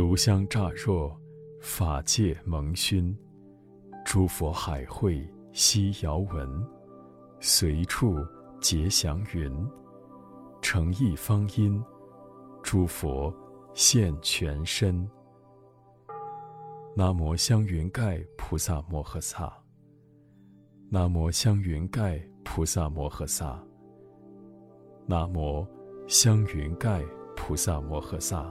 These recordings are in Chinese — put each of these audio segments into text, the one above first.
炉香乍若，法界蒙熏。诸佛海会悉遥闻，随处结祥云。诚意方音，诸佛现全身。南无香云盖菩萨摩诃萨。南无香云盖菩萨摩诃萨。南无香云盖菩萨摩诃萨。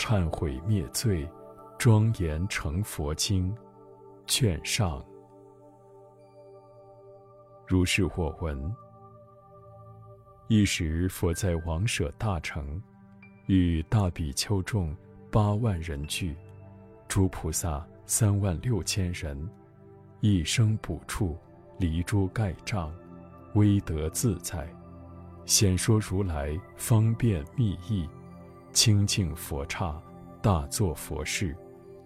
忏悔灭罪，庄严成佛经。劝上。如是我闻。一时，佛在王舍大城，与大比丘众八万人聚，诸菩萨三万六千人，一生补处，离诸盖障，威德自在，显说如来方便密意，清净佛刹，大作佛事，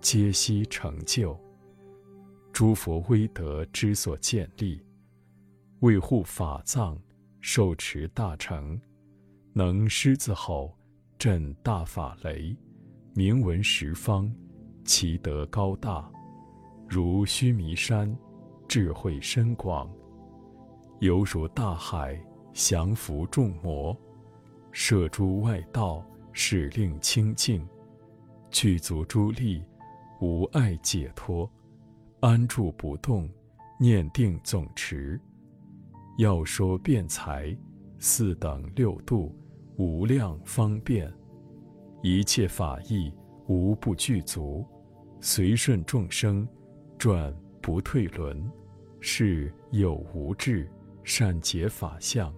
皆悉成就。诸佛威德之所建立，为护法藏，受持大乘，能狮子吼，震大法雷，名闻十方，其德高大，如须弥山，智慧深广，犹如大海，降伏众魔，摄诸外道，使令清净，具足诸力，无碍解脱。安住不动，念定总持，要说辩才，四等六度，无量方便，一切法义无不具足，随顺众生，转不退轮，是有无智，善解法相，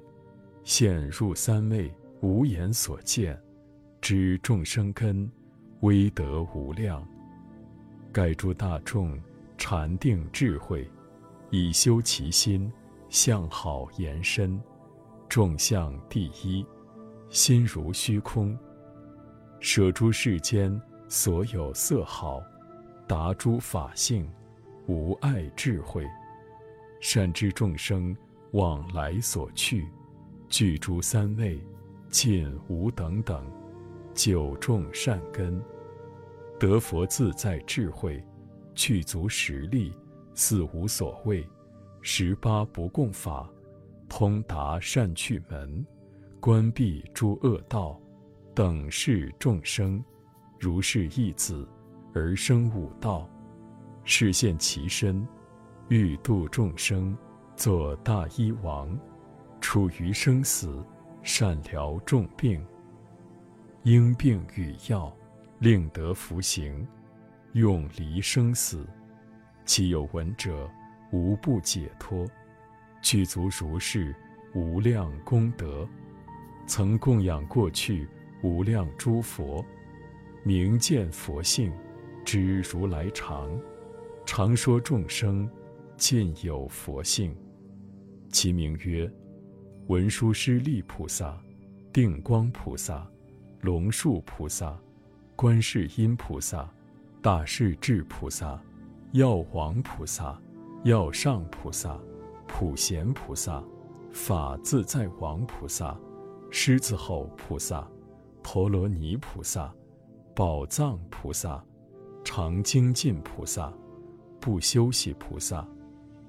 现入三昧，无眼所见，知众生根，威德无量，盖诸大众。禅定智慧，以修其心，向好延伸，众相第一，心如虚空，舍诸世间所有色好，达诸法性，无碍智慧，善知众生往来所去，具诸三昧，尽无等等，九众善根，得佛自在智慧。具足实力，四无所谓，十八不共法，通达善趣门，关闭诸恶道，等视众生，如是义子，而生五道，示现其身，欲度众生，作大医王，处于生死，善疗众病，因病与药，令得服行。永离生死，其有闻者，无不解脱。具足如是无量功德，曾供养过去无量诸佛，明见佛性，知如来常，常说众生尽有佛性。其名曰文殊师利菩萨、定光菩萨、龙树菩萨、观世音菩萨。大势至菩萨、药王菩萨、药上菩萨、普贤菩萨、法自在王菩萨、狮子吼菩萨、陀罗尼菩萨、宝藏菩萨、常精进菩萨、不休息菩萨、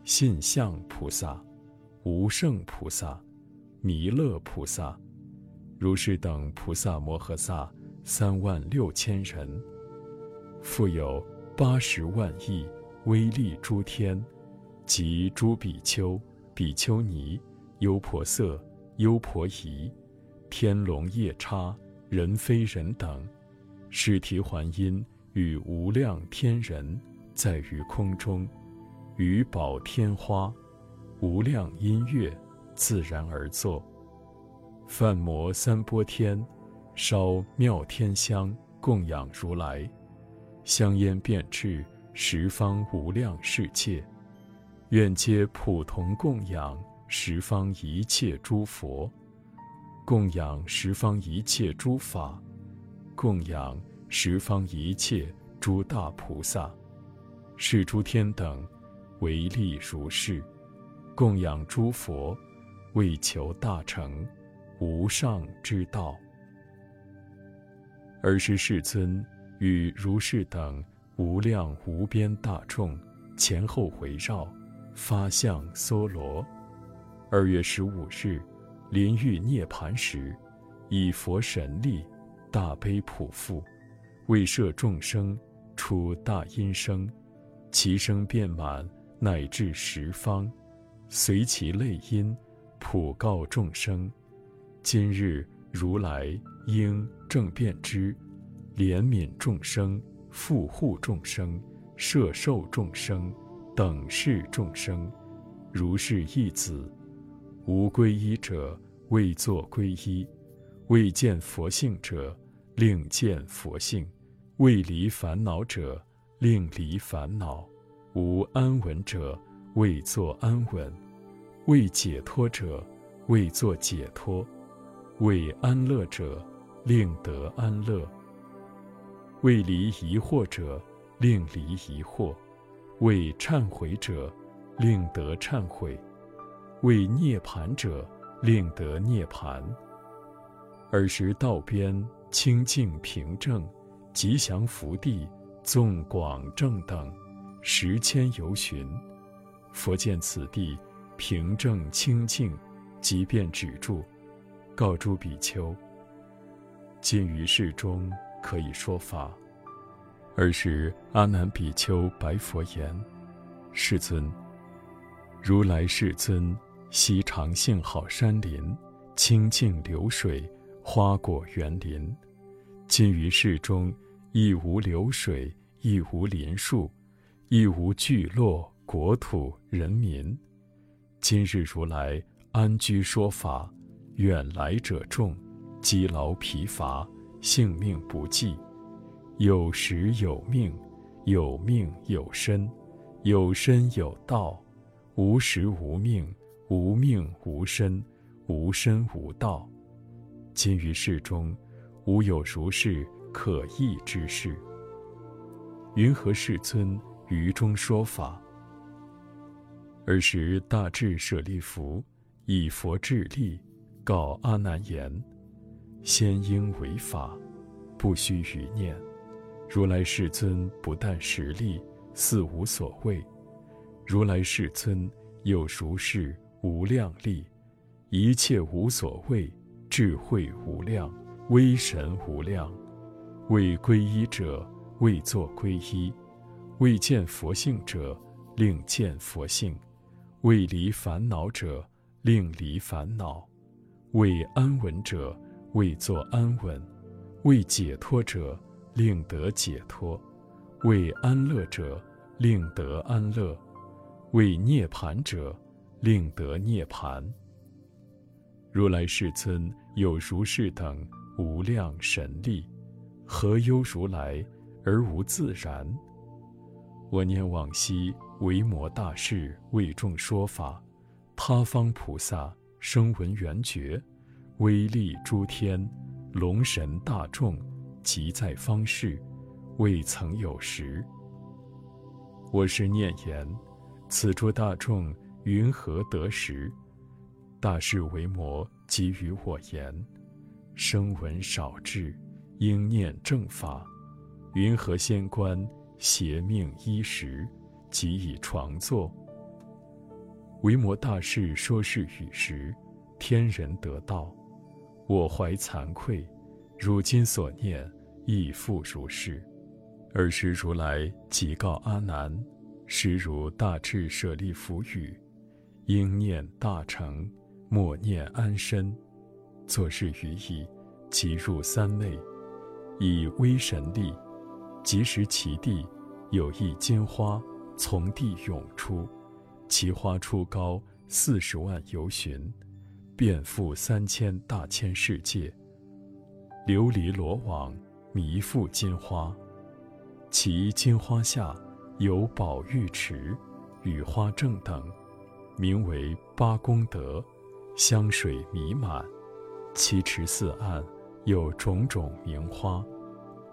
信相菩萨、无胜菩萨、弥勒菩萨，如是等菩萨摩诃萨三万六千人。复有八十万亿威力诸天，及诸比丘、比丘尼、优婆塞、优婆夷、天龙夜叉、人非人等，是提还因与无量天人，在于空中，与宝天花，无量音乐，自然而作。梵摩三波天，烧妙天香供养如来。香烟遍至十方无量世界，愿皆普同供养十方一切诸佛，供养十方一切诸法，供养十方一切诸大菩萨，是诸天等，唯利如是，供养诸佛，为求大成无上之道。而是世尊与如是等无量无边大众前后围绕，发相梭罗。二月十五日，临欲涅盘时，以佛神力，大悲普覆，为摄众生，出大音声，其声遍满乃至十方，随其类音，普告众生：今日如来。应正遍知，怜悯众生，护护众生，摄受众生，等视众生，如是义子，无皈依者，未作皈依；未见佛性者，令见佛性；未离烦恼者，令离烦恼；无安稳者，未作安稳；未解脱者，未作解脱；为安乐者。令得安乐。为离疑惑者，令离疑惑；为忏悔者，令得忏悔；为涅盘者，令得涅盘。尔时道边清净平正，吉祥福地，纵广正等，十千由旬。佛见此地平正清净，即便止住，告诸比丘。今于世中可以说法。尔时阿难比丘白佛言：“世尊，如来世尊悉常性好山林，清净流水，花果园林。今于世中亦无流水，亦无林树，亦无聚落、国土、人民。今日如来安居说法，远来者众。”积劳疲乏，性命不济；有时有命，有命有身，有身有道；无时无命，无命无身，无身无道。今于世中，无有如是可议之事。云何世尊于中说法？尔时大智舍利弗以佛智力告阿难言。先应为法，不须余念。如来世尊不但实力，似无所谓。如来世尊有如是无量力，一切无所谓，智慧无量，威神无量。为皈依者，为作皈依；为见佛性者，令见佛性；为离烦恼者，令离烦恼；为安稳者。为作安稳，为解脱者令得解脱，为安乐者令得安乐，为涅盘者令得涅盘。如来世尊有如是等无量神力，何忧如来而无自然？我念往昔维摩大士为众说法，他方菩萨声闻缘觉。威力诸天，龙神大众，即在方世，未曾有时。我是念言：此诸大众云何得时？大事为魔，给予我言：声闻少智，应念正法。云何仙官邪命衣食，即以床坐？维摩大士说是与时，天人得道。我怀惭愧，如今所念亦复如是。尔时如来即告阿难：实如大智舍利弗语，应念大成，莫念安身。作是语已，即入三昧，以威神力，即时其地有一金花从地涌出，其花初高四十万由旬。遍覆三千大千世界，琉璃罗网，弥覆金花。其金花下有宝玉池、雨花正等，名为八功德，香水弥漫。其池四岸有种种名花，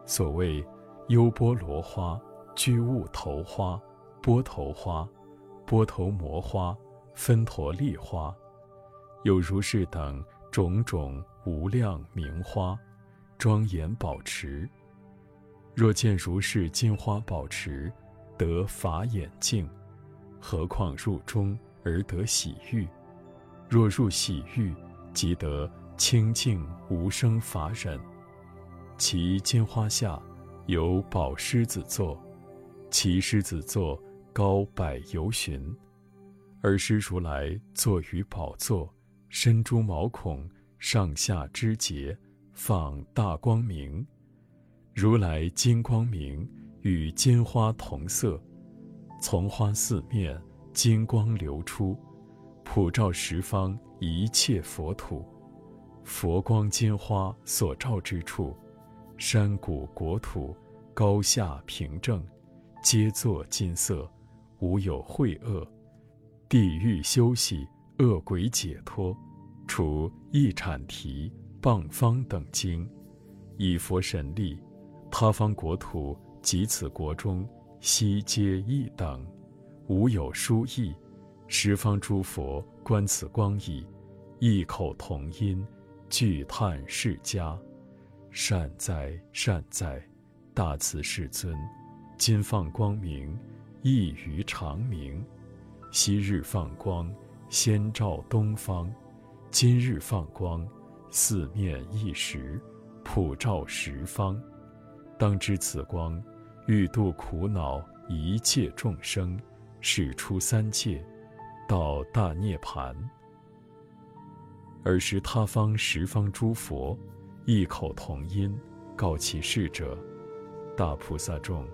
所谓优波罗花、居物头花、波头花、波头摩花、分陀利花，有如是等种种无量名花，庄严宝池。若见如是金花宝池，得法眼净，何况入中而得喜欲？若入喜欲，即得清净无生法忍。其金花下有宝狮子座，其狮子座高百由旬。尔时如来坐于宝座，身诸毛孔上下肢节，放大光明。如来金光明与金花同色，从花四面金光流出，普照十方一切佛土。佛光金花所照之处，山谷国土高下平正，皆作金色，无有秽恶。地狱休息，恶鬼解脱，除一产提、谤方等经，以佛神力。他方国土及此国中，悉皆一等，无有殊异。十方诸佛观此光矣，异口同音，具叹释迦：善哉善哉，大慈世尊！今放光明，异于常明。昔日放光，先照东方；今日放光，四面一时，普照十方。当知此光，欲度苦恼一切众生，使出三界，到大涅槃。尔时他方十方诸佛，异口同音，告其事者：大菩萨众，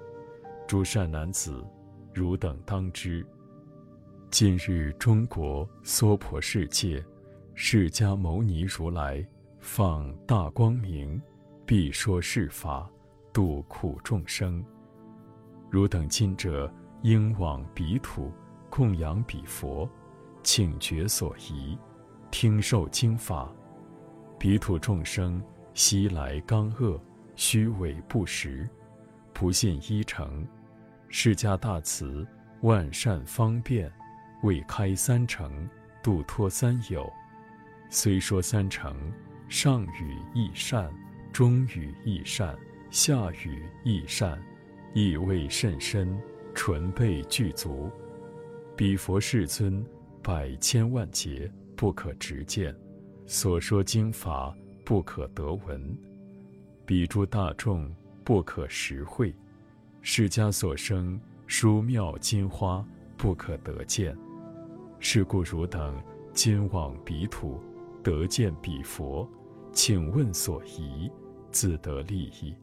诸善男子，汝等当知，今日中国娑婆世界，释迦牟尼如来放大光明，必说是法。度苦众生，汝等今者应往彼土供养彼佛，请觉所疑，听受经法。彼土众生昔来刚恶，虚伪不实，不信依成。释迦大慈，万善方便，未开三成，度脱三有。虽说三成，上语亦善，中语亦善。下语亦善，意味甚深，纯备具足。彼佛世尊，百千万劫不可直见，所说经法不可得闻。彼诸大众不可实会，释迦所生殊妙金花不可得见。是故汝等今往彼土，得见彼佛，请问所疑，自得利益。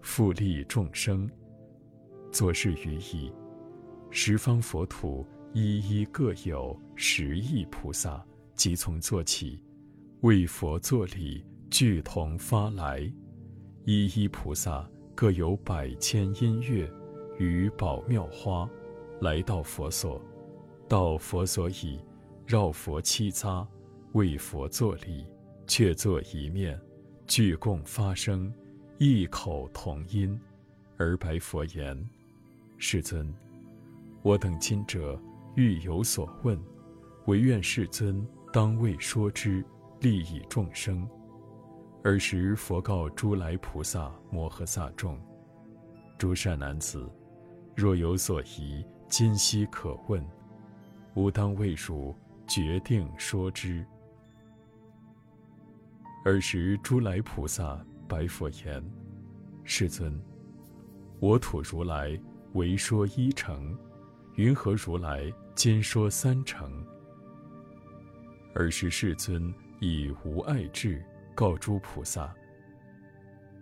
复利众生，作是于已，十方佛土一一各有十亿菩萨，即从做起，为佛作礼，具同发来。一一菩萨各有百千音乐，与宝妙花，来到佛所，到佛所已，绕佛七匝，为佛作礼，却坐一面，俱共发声。异口同音，而白佛言：“世尊，我等今者欲有所问，唯愿世尊当为说之，利益众生。”尔时佛告诸来菩萨摩诃萨众：“诸善男子，若有所疑，今悉可问，吾当为汝决定说之。”尔时诸来菩萨。白佛言：“世尊，我土如来为说一成，云何如来今说三成？”尔时世尊以无碍智告诸菩萨：“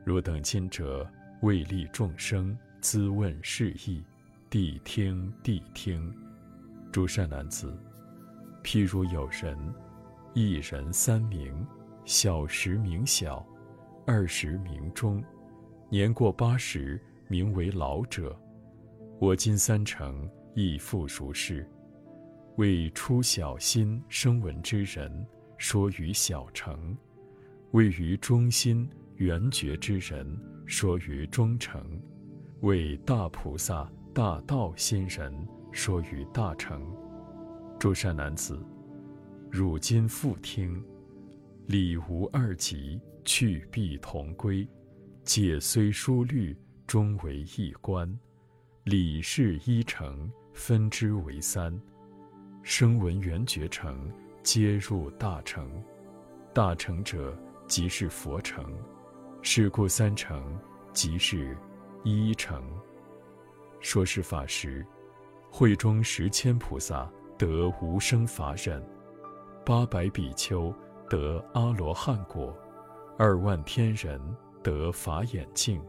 若等今者为利众生，咨问是义，谛听谛听。诸善男子，譬如有人，一人三名，小时名小。”二十名中，年过八十名为老者。我今三成亦复如是。为出小心声闻之人，说于小乘；位于中心圆觉之人，说于中乘；为大菩萨、大道心人，说于大乘。诸善男子，汝今复听，理无二极，去必同归。解虽殊虑，终为一观。理事一成，分之为三。声闻缘觉成，皆入大成。大成者，即是佛成。是故三成，即是一成。说是法时，会中十千菩萨得无生法忍，八百比丘得阿罗汉果，二万天人得法眼净，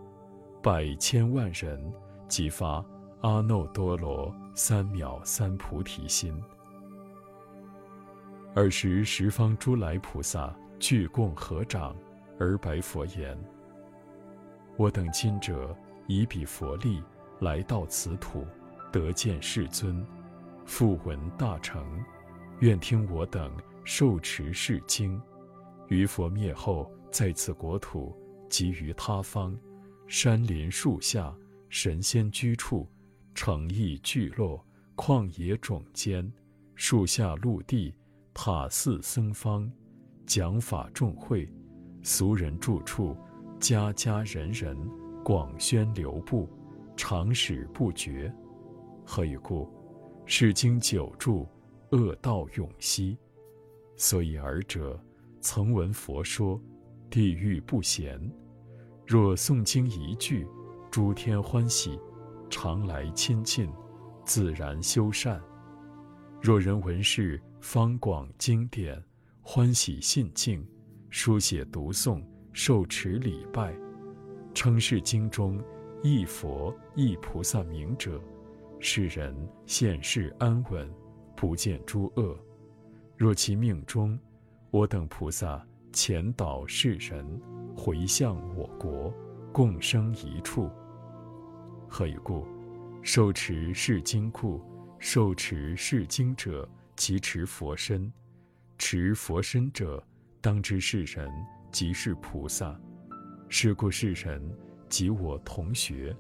百千万人即发阿耨多罗三藐三菩提心。尔时，十方诸来菩萨俱共合掌，而白佛言：“我等今者以彼佛力来到此土，得见世尊，复闻大乘，愿听我等受持是经。于佛灭后，在此国土及于他方，山林树下，神仙居处，城邑聚落，旷野冢间，树下陆地。”塔寺僧方，讲法众会，俗人住处，家家人人，广宣流布，常使不绝。何以故？是经久住，恶道永息。所以尔者，曾闻佛说，地狱不闲。若诵经一句，诸天欢喜，常来亲近，自然修善。若人闻是。方广经典，欢喜信敬，书写读诵，受持礼拜，称是经中一佛一菩萨名者，世人现世安稳，不见诸恶。若其命中，我等菩萨前导世人回向我国，共生一处。何以故？受持是经故，受持是经者。其持佛身，持佛身者，当知是人即是菩萨。是故世人即我同学，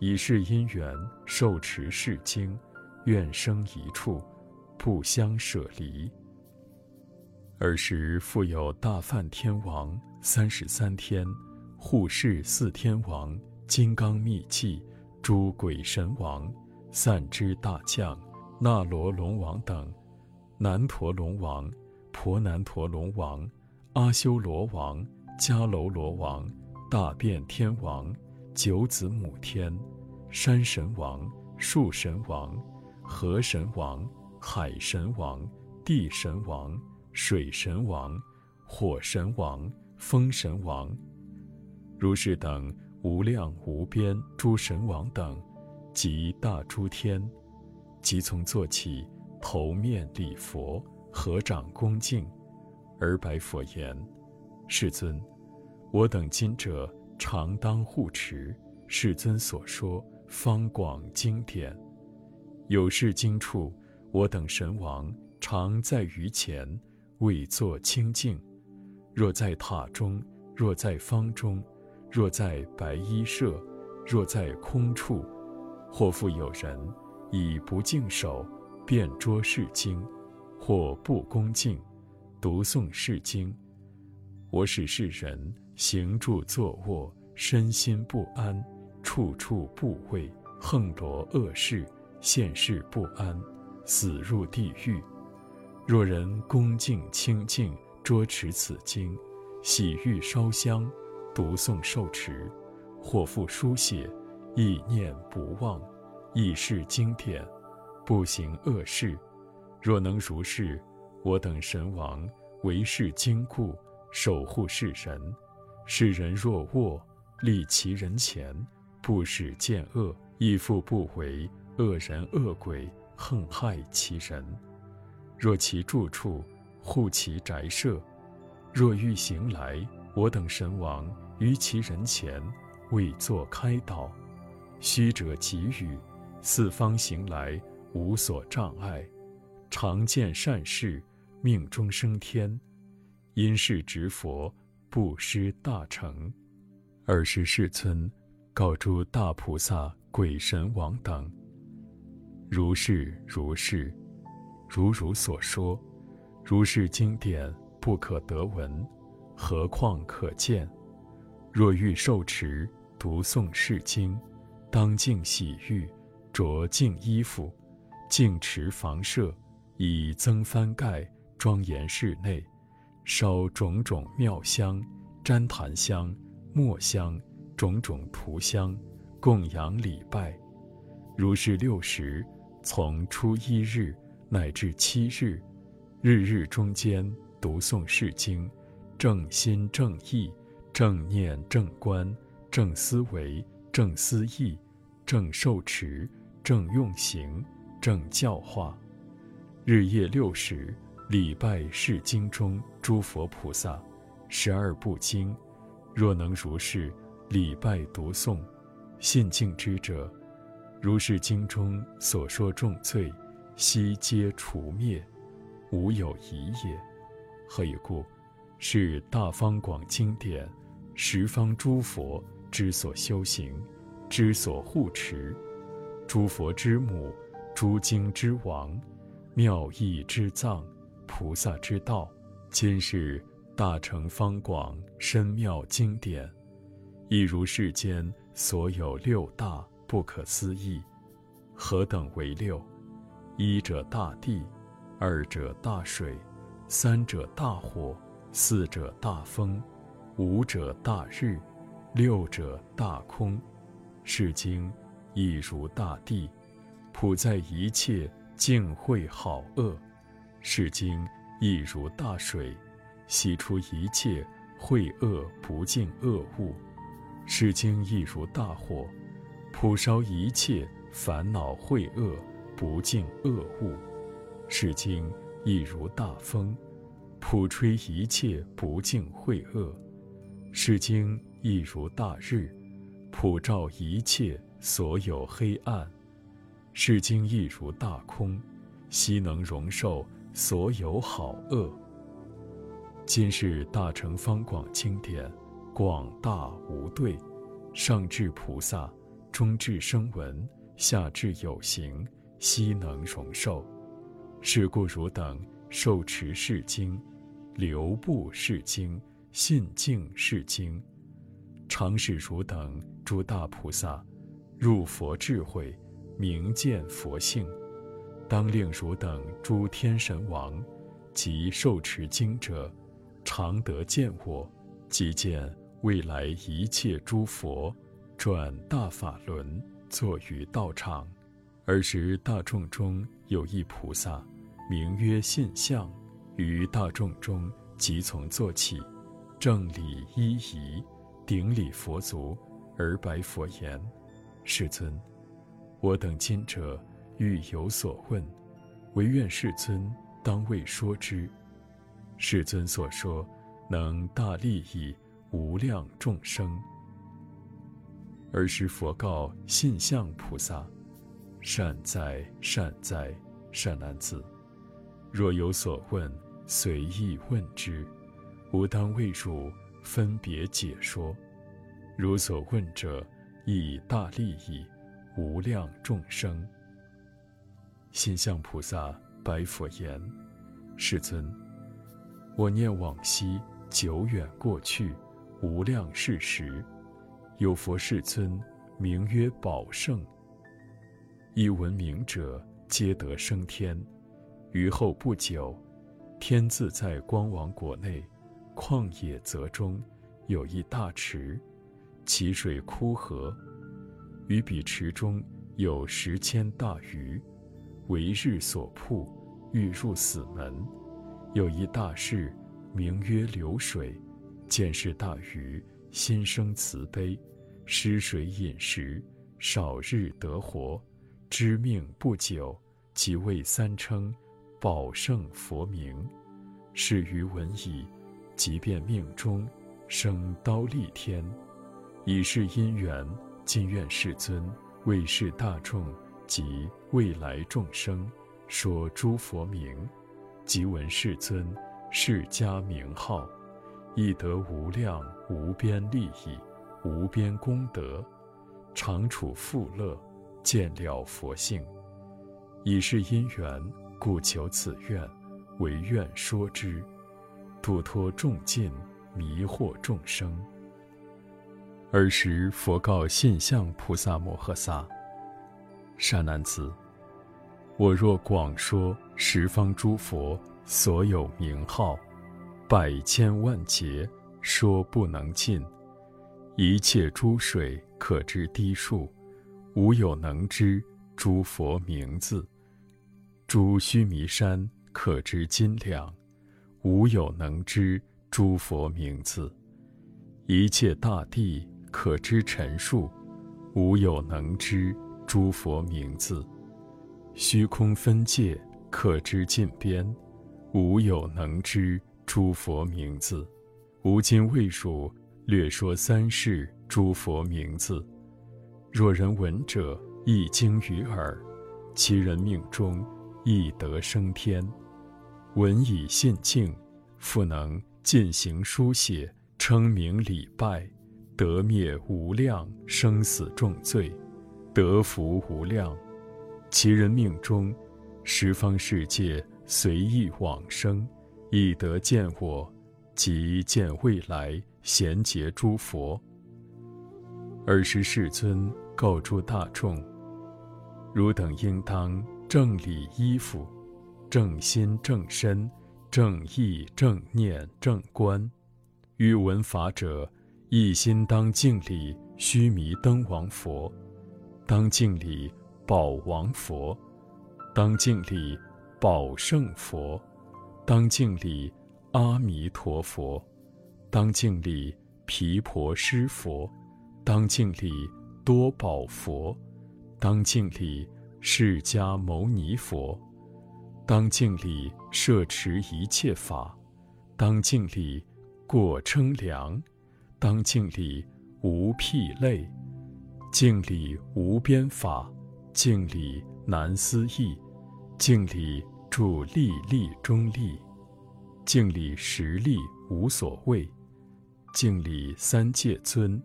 以是因缘受持是经，愿生一处，不相舍离。尔时复有大梵天王、三十三天、护世四天王、金刚密契、诸鬼神王、散之大将、那罗龙王等。南陀龙王、婆南陀龙王、阿修罗王、迦楼罗王、大变天王、九子母天、山神王、树神王、河神王、海神王、地神王、水神王、火神王、风神王，如是等无量无边诸神王等，及大诸天，即从坐起。头面礼佛，合掌恭敬，而白佛言：“世尊，我等今者常当护持世尊所说方广经典。有事经处，我等神王常在于前，为作清净。若在塔中，若在方中，若在白衣舍，若在空处，或复有人以不净手。”便捉是经，或不恭敬，读诵是经，我使世人行住坐卧，身心不安，处处怖畏，横罗恶事，现世不安，死入地狱。若人恭敬清净，捉持此经，洗浴烧香，读诵受持，或复书写，意念不忘，亦是经典。不行恶事，若能如是，我等神王为世经故，守护世人。世人若卧，立其人前，不使见恶，亦复不为恶人恶鬼横害其人。若其住处，护其宅舍，若欲行来，我等神王于其人前，为作开导，虚者给予，四方行来无所障碍，常见善事，命中升天，因是执佛，不失大成。尔时世尊告诸大菩萨、鬼神王等：如是如是，如如所说，如是经典不可得闻，何况可见？若欲受持，读诵是经。当净洗浴，着净衣服，净持房舍，以增幡盖，庄严室内，烧种种妙香、旃檀香、墨香、种种涂香，供养礼拜。如是六时，从初一日乃至七日，日日中间读诵是经，正心正意，正念正观，正思维，正思意。正受持，正用行，正教化，日夜六时礼拜是经中诸佛菩萨，十二部经，若能如是礼拜读诵，信敬之者，如是经中所说重罪，悉皆除灭，无有疑也。何以故？是大方广经典，十方诸佛之所修行。之所护持，诸佛之母，诸经之王，妙义之藏，菩萨之道，今是大乘方广深妙经典，亦如世间所有六大不可思议。何等为六？一者大地，二者大水，三者大火，四者大风，五者大日，六者大空。是经亦如大地，普在一切净慧好恶；是经亦如大水，洗出一切秽恶不净恶物；是经亦如大火，普烧一切烦恼秽恶不净恶物；是经亦如大风，普吹一切不净秽恶；是经亦如大日。普照一切所有黑暗，是经亦如大空，悉能容受所有好恶。今是大乘方广经典，广大无对，上至菩萨，中至声闻，下至有形，悉能容受。是故汝等受持是经，留步是经，信敬是经。常使汝等诸大菩萨入佛智慧，明见佛性，当令汝等诸天神王及受持经者，常得见我，即见未来一切诸佛转大法轮，坐于道场。尔时大众中有一菩萨，名曰信相，于大众中即从坐起，正礼一仪。顶礼佛足，而白佛言：“世尊，我等今者欲有所问，唯愿世尊当为说之。世尊所说，能大利益无量众生。”尔时佛告信相菩萨：“善哉，善哉，善男子！若有所问，随意问之，吾当为汝。”分别解说，如所问者，以大利益无量众生。心向菩萨白佛言：“世尊，我念往昔久远过去无量世时，有佛世尊名曰宝胜，一闻名者皆得升天。于后不久，天自在光王国内。”旷野泽中，有一大池，其水枯涸。于彼池中有十千大鱼，为日所曝，欲入死门。有一大士，名曰流水，见是大鱼，心生慈悲，施水饮食，少日得活，知命不久，即为三称，宝胜佛名。是鱼闻已。即便命中生刀立天，以是因缘，今愿世尊为是大众及未来众生说诸佛名，即闻世尊释迦名号，亦得无量无边利益、无边功德，常处富乐，见了佛性。以是因缘，故求此愿，唯愿说之，度脱众尽，迷惑众生。尔时，佛告现相菩萨摩诃萨：“善男子，我若广说十方诸佛所有名号，百千万劫说不能尽；一切诸水可知滴数，无有能知诸佛名字；诸须弥山可知斤两，无有能知诸佛名字；一切大地。”可知陈述，无有能知诸佛名字；虚空分界可知尽边，无有能知诸佛名字。吾今未数略说三世诸佛名字。若人闻者，一经于耳，其人命中亦得升天。闻以信敬，复能进行书写，称名礼拜。得灭无量生死重罪，得福无量，其人命中，十方世界随意往生，亦得见我，即见未来贤劫诸佛。尔时世尊告诸大众：汝等应当正理依附，正心正身，正意正念正观，欲闻法者。一心当敬礼须弥灯王佛，当敬礼宝王佛，当敬礼宝胜佛，当敬礼阿弥陀佛，当敬礼毗婆尸佛，当敬礼多宝佛，当敬礼释迦牟尼佛，当敬礼摄持一切法，当敬礼过称量。当敬礼无辟类，敬礼无边法，敬礼难思议，敬礼助利利中利，敬礼实力无所谓，敬礼三界尊，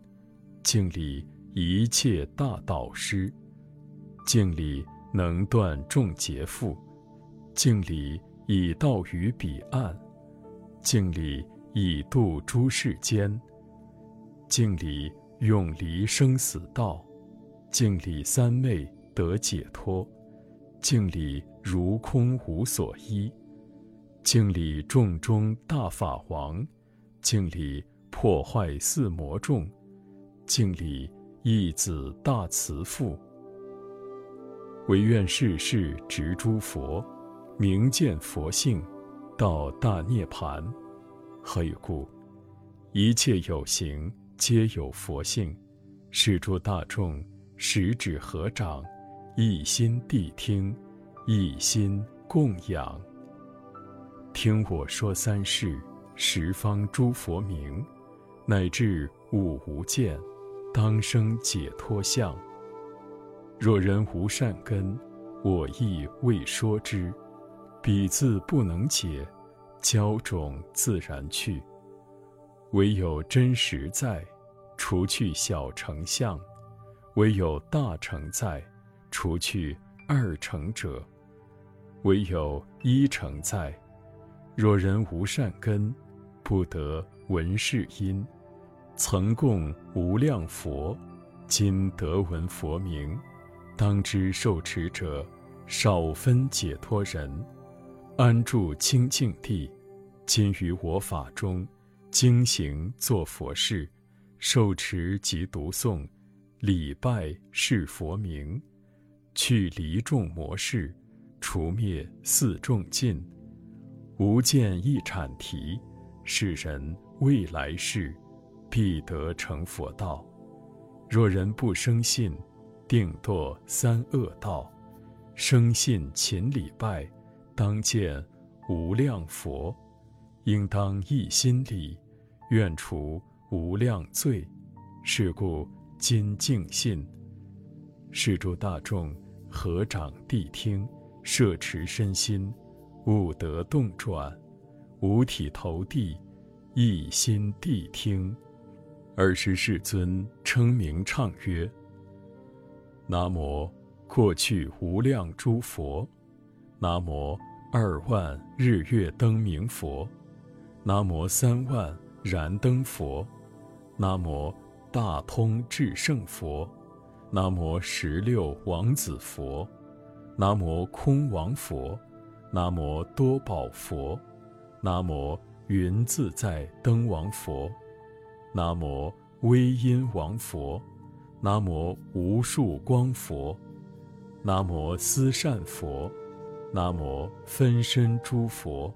敬礼一切大导师，敬礼能断众劫缚，敬礼以道于彼岸，敬礼以度诸世间。敬礼永离生死道，敬礼三昧得解脱，敬礼如空无所依，敬礼众中大法王，敬礼破坏四魔众，敬礼义子大慈父。唯愿世世执诸佛，明见佛性，到大涅槃。何以故？一切有形。皆有佛性，是诸大众十指合掌，一心谛听，一心供养。听我说三世十方诸佛名，乃至五无间，当生解脱相。若人无善根，我亦未说之。彼自不能解，教种自然去。唯有真实在，除去小成相；唯有大成在，除去二成者；唯有一成在。若人无善根，不得闻是因。曾供无量佛，今得闻佛名，当知受持者少分解脱人，安住清净地。今于我法中。经行作佛事，受持及读诵，礼拜是佛名，去离众魔事，除灭四众尽，无见一阐提，世人未来世必得成佛道。若人不生信，定堕三恶道。生信勤礼拜，当见无量佛。应当一心礼，愿除无量罪。是故今敬信，是诸大众合掌谛听，摄持身心，悟得动转，五体投地，一心谛听。尔时世尊称名唱曰：“南无过去无量诸佛，南无二万日月灯明佛，南无三万燃灯佛，南无大通智胜佛，南无十六王子佛，南无空王佛，南无多宝佛，南无云自在灯王佛。”南无威音王佛，南无无数光佛，南无思善佛，南无分身诸佛，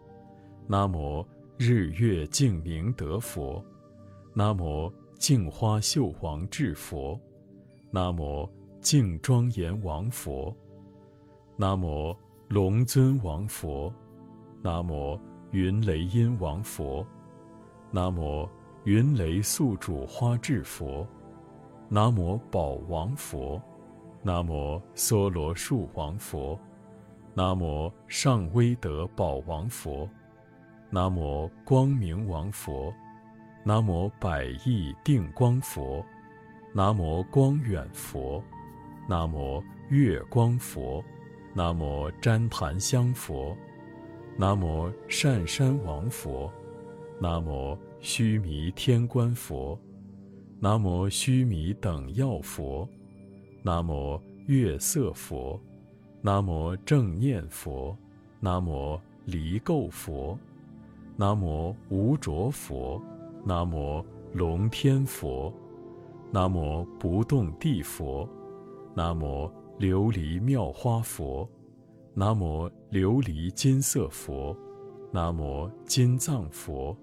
南无日月净明德佛，南无净花秀王智佛，南无净庄严王佛，南无龙尊王佛，南无云雷音王佛，南无。云雷宿主花智佛，南无宝王佛，南无梭罗树王佛，南无上威德宝王佛，南无光明王佛，南无百亿定光佛，南无光远佛，南无月光佛，南无旃檀香佛，南无善山王佛，南无。须弥天官佛，南无须弥等药佛，南无月色佛，南无正念佛，南无离垢佛，南无无着佛，南无龙天佛，南无不动地佛，南无琉璃妙花佛，南无琉璃金色佛，南无金藏佛。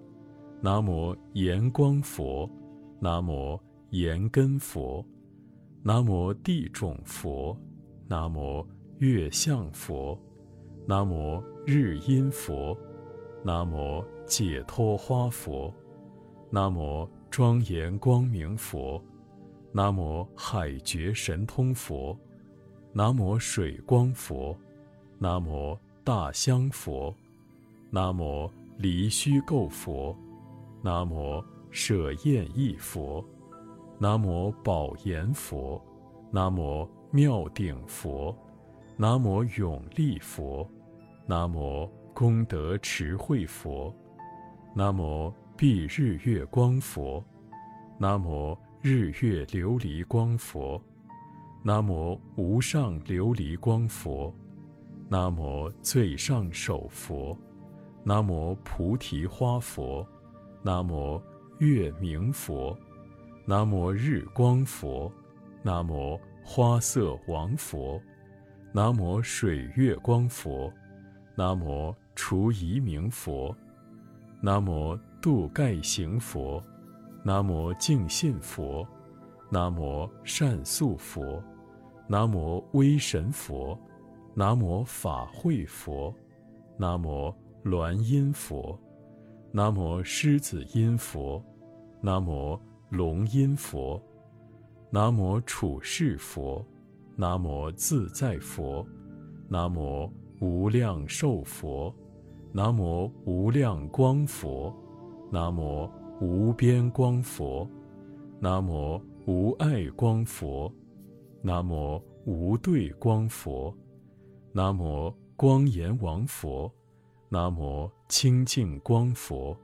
南无炎光佛，南无炎根佛，南无地种佛，南无月相佛，南无日音佛，南无解脱花佛，南无庄严光明佛，南无海觉神通佛，南无水光佛，南无大香佛，南无离虚构佛。南无舍厌意佛，南无宝严佛，南无妙顶佛，南无永力佛，南无功德持慧佛，南无蔽日月光佛，南无日月琉璃光佛，南无无上琉璃光佛，南无最上首佛，南无菩提花佛。南无月明佛，南无日光佛，南无花色王佛，南无水月光佛，南无除疑明佛，南无度盖行佛，南无净信佛，南无善宿佛，南无威神佛，南无法会佛，南无鸾音佛。南无狮子音佛，南无龙音佛，南无处世佛，南无自在佛，南无无量寿佛，南无无量光佛，南无无边光佛，南无无碍光佛，南无无对光佛，南无光阎王佛。南无清净光佛，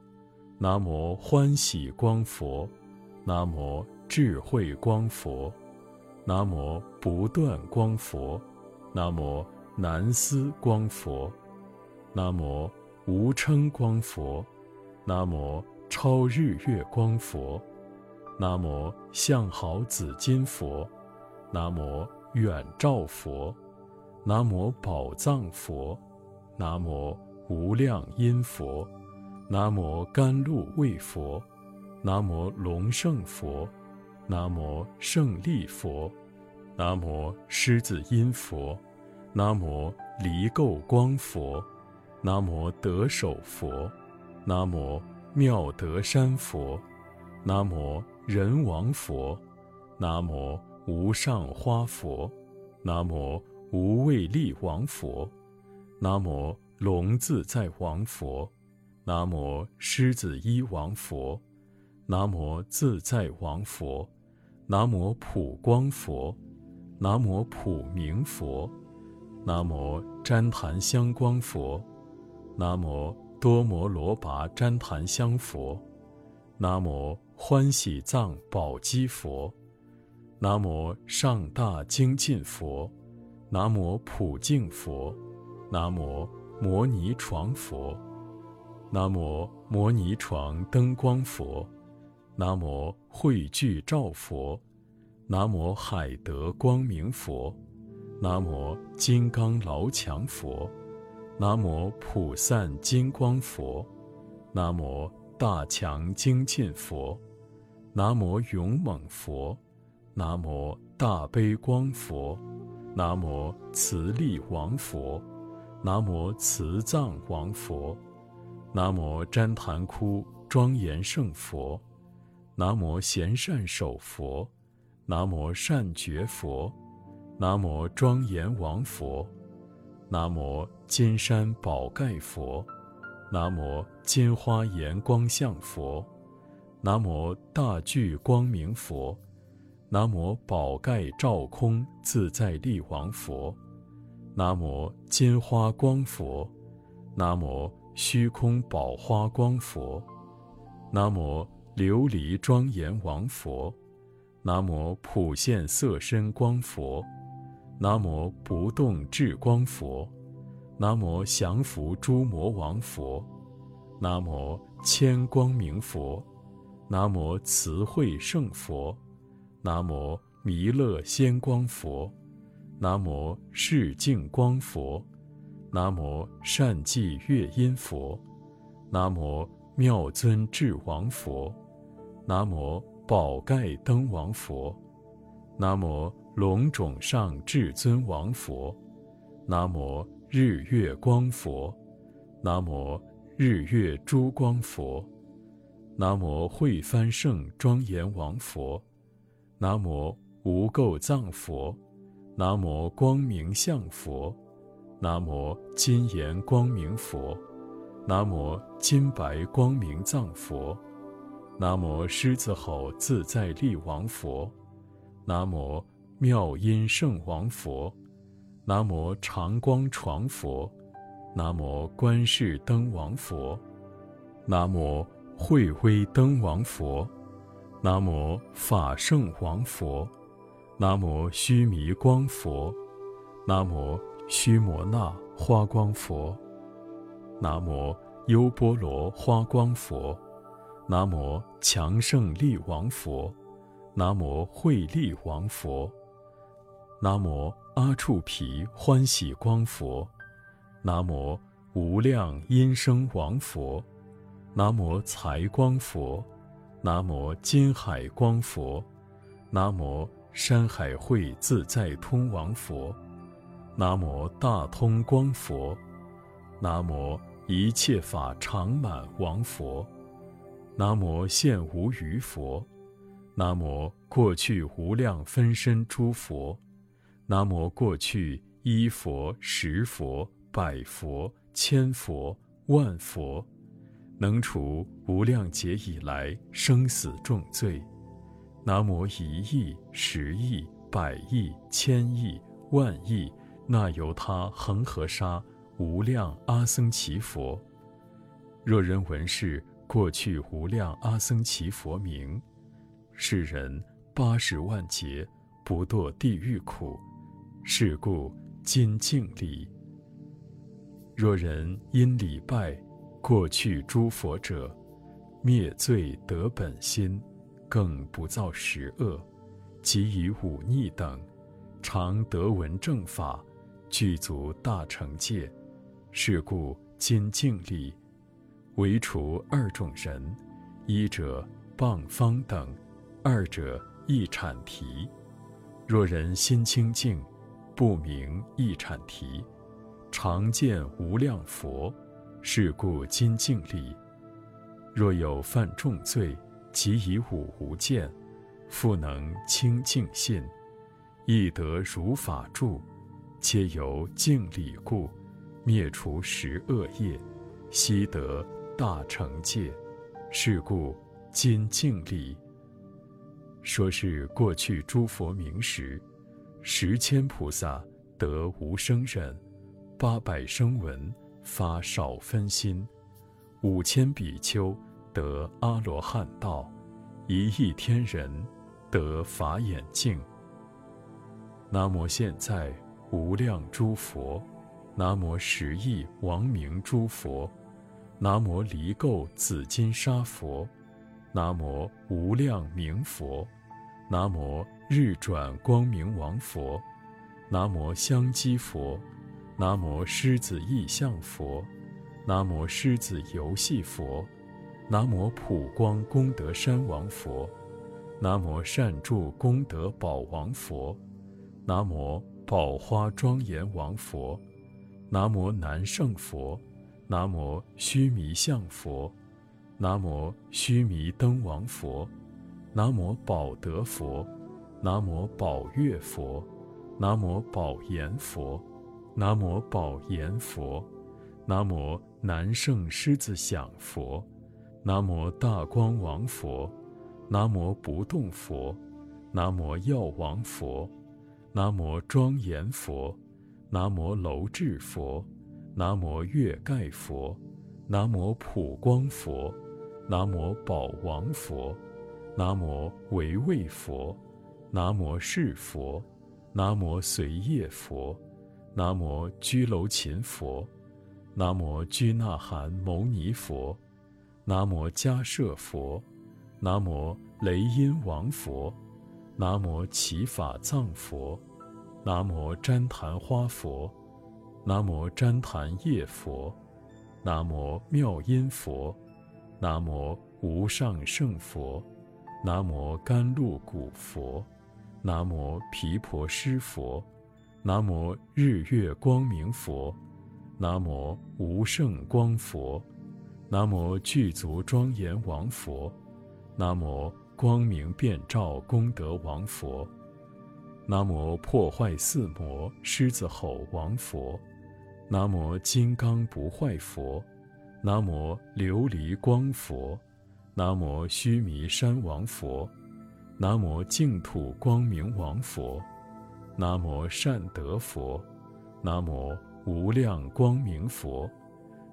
南无欢喜光佛，南无智慧光佛，南无不断光佛，南无南思光佛，南无无称光佛，南无超日月光佛，南无相好紫金佛，南无远照佛，南无宝藏佛，南无。无量音佛，南无甘露味佛，南无龙胜佛，南无胜利佛，南无狮子音佛，南无离垢光佛，南无得手佛，南无妙德山佛，南无人王佛，南无无上花佛，南无无畏力王佛，南无龙自在王佛，南无狮子一王佛，南无自在王佛，南无普光佛，南无普明佛，南无旃檀香光佛，南无多摩罗跋旃檀香佛，南无欢喜藏宝积佛。南无上大精进佛，南无普净佛，南无摩尼床佛，南无摩尼床灯光佛，南无慧聚照佛，南无海德光明佛，南无金刚牢墙佛，南无普散金光佛，南无大强精进佛，南无勇猛佛。南无大悲光佛，南无慈力王佛，南无慈藏王佛，南无旃檀窟庄严圣佛，南无贤善手佛，南无善觉佛，南无庄严王佛，南无金山宝盖佛，南无金花岩光相佛，南无大具光明佛。南无宝盖照空自在力王佛，南无金花光佛，南无虚空宝花光佛，南无琉璃庄严王佛，南无普现色身光佛，南无不动智光佛，南无降伏诸魔王佛，南无千光明佛，南无慈慧圣佛。南无弥勒仙光佛，南无世净光佛，南无善济月音佛，南无妙尊智王佛，南无宝盖灯王佛，南无龙种上至尊王佛，南无日月光佛，南无日月珠光佛，南无慧翻圣庄严王佛。南无无垢藏佛，南无光明相佛，南无金颜光明佛，南无金白光明藏佛，南无狮子吼自在力王佛，南无妙音圣王佛，南无长光床佛，南无观世灯王佛，南无慧威灯王佛。南无法圣王佛，南无须弥光佛，南无须摩那花光佛，南无优波罗花光佛，南无强胜力王佛，南无慧力王佛，南无阿处毗欢喜光佛，南无无量音声王佛，南无财光佛。南无金海光佛，南无山海会自在通王佛，南无大通光佛，南无一切法常满王佛，南无现无余佛，南无过去无量分身诸佛，南无过去一佛十佛百佛千佛万佛。能除无量劫以来生死重罪，南无一亿、十亿、百亿、千亿、万亿那由他恒河沙无量阿僧祇佛。若人闻是过去无量阿僧祇佛名，是人八十万劫不堕地狱苦。是故今敬礼。若人因礼拜。过去诸佛者，灭罪得本心，更不造十恶，即以忤逆等，常得闻正法，具足大成戒。是故今敬礼，唯除二种人：一者谤方等，二者亦产提。若人心清净，不明亦产提，常见无量佛。是故今敬礼。若有犯重罪，即以五无见，复能清净信，亦得如法住，皆由敬礼故，灭除十恶业，悉得大成戒。是故今敬礼。说是过去诸佛明时，十千菩萨得无生忍，八百声闻发少分心，五千比丘得阿罗汉道，一亿天人得法眼净。南无现在无量诸佛，南无十亿王明诸佛，南无离垢紫金沙佛，南无无量明佛。南无日转光明王佛，南无香积佛，南无狮子意象佛，南无狮子游戏佛，南无普光功德山王佛，南无善住功德宝王佛，南无宝花庄严王佛，南无南胜佛，南无须弥相佛，南无须弥灯王佛。南无宝德佛，南无宝月佛，南无宝严佛，南无宝严佛，南无南胜狮子响佛，南无大光王佛，南无不动佛，南无药王佛，南无庄严佛，南无楼智佛，南无月盖佛，南无普光佛，南无宝王佛。南无唯畏佛，南无是佛，南无随业佛，南无居楼琴佛，南无居那含牟尼佛，南无迦摄佛，南无雷音王佛，南无祈法藏佛，南无旃檀花佛，南无旃檀叶佛，南无妙音佛，南无无上圣佛。南无甘露古佛，南无毗婆尸佛，南无日月光明佛，南无无胜光佛，南无具足庄严王佛，南无光明遍照功德王佛，南无破坏四魔狮子吼王佛，南无金刚不坏佛，南无琉璃光佛。南无须弥山王佛，南无净土光明王佛，南无善德佛，南无无量光明佛，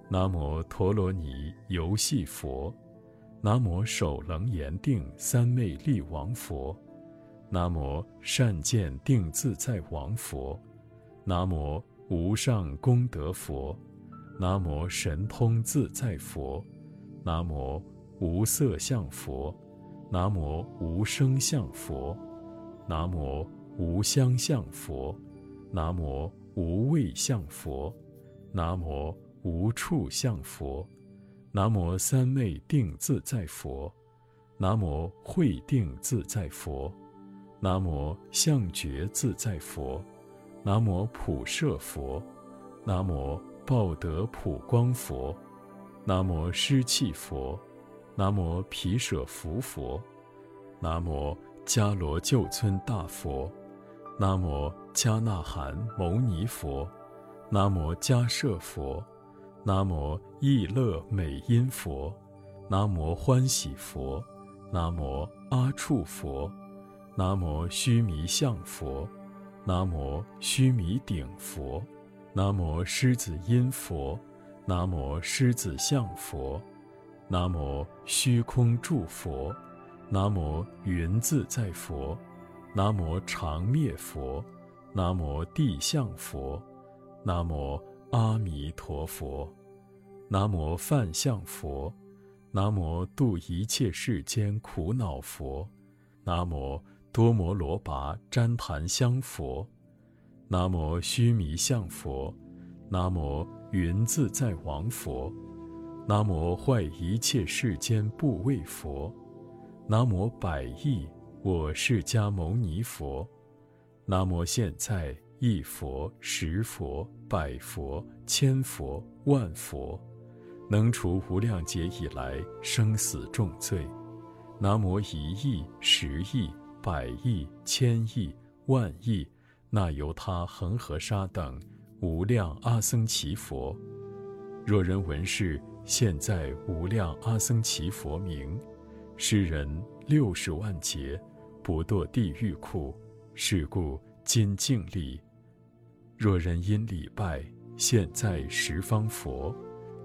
南无陀罗尼游戏佛，南无首楞严定三昧力王佛，南无善见定自在王佛，南无无上功德佛，南无神通自在佛，南无。无色相佛，南无无声相佛，南无无相相佛，南无无味相佛，南无无处相佛，南无三昧定自在佛，南无慧定自在佛，南无相觉自在佛，南无普摄佛，南无报德普光佛，南无施气佛。南无毗舍浮佛，南无迦罗救村大佛，南无迦那含牟尼佛，南无迦摄佛，南无意乐美音佛，南无欢喜佛，南无阿处佛，南无须弥相佛，南无须弥顶佛，南无狮子音佛，南无狮子相佛。南无虚空住佛，南无云自在佛，南无常灭佛，南无地相佛，南无阿弥陀佛，南无梵相佛，南无度一切世间苦恼佛，南无多摩罗跋旃檀香佛，南无须弥相佛，南无云自在王佛。南无坏一切世间怖畏佛，南无百亿我释迦牟尼佛，南无现在一佛十佛百佛千佛万佛，能除无量劫以来生死重罪。南无一亿十亿百亿千亿万亿那由他恒河沙等无量阿僧祇佛。若人闻是现在无量阿僧祇佛名，是人六十万劫不堕地狱苦。是故今敬礼。若人因礼拜现在十方佛，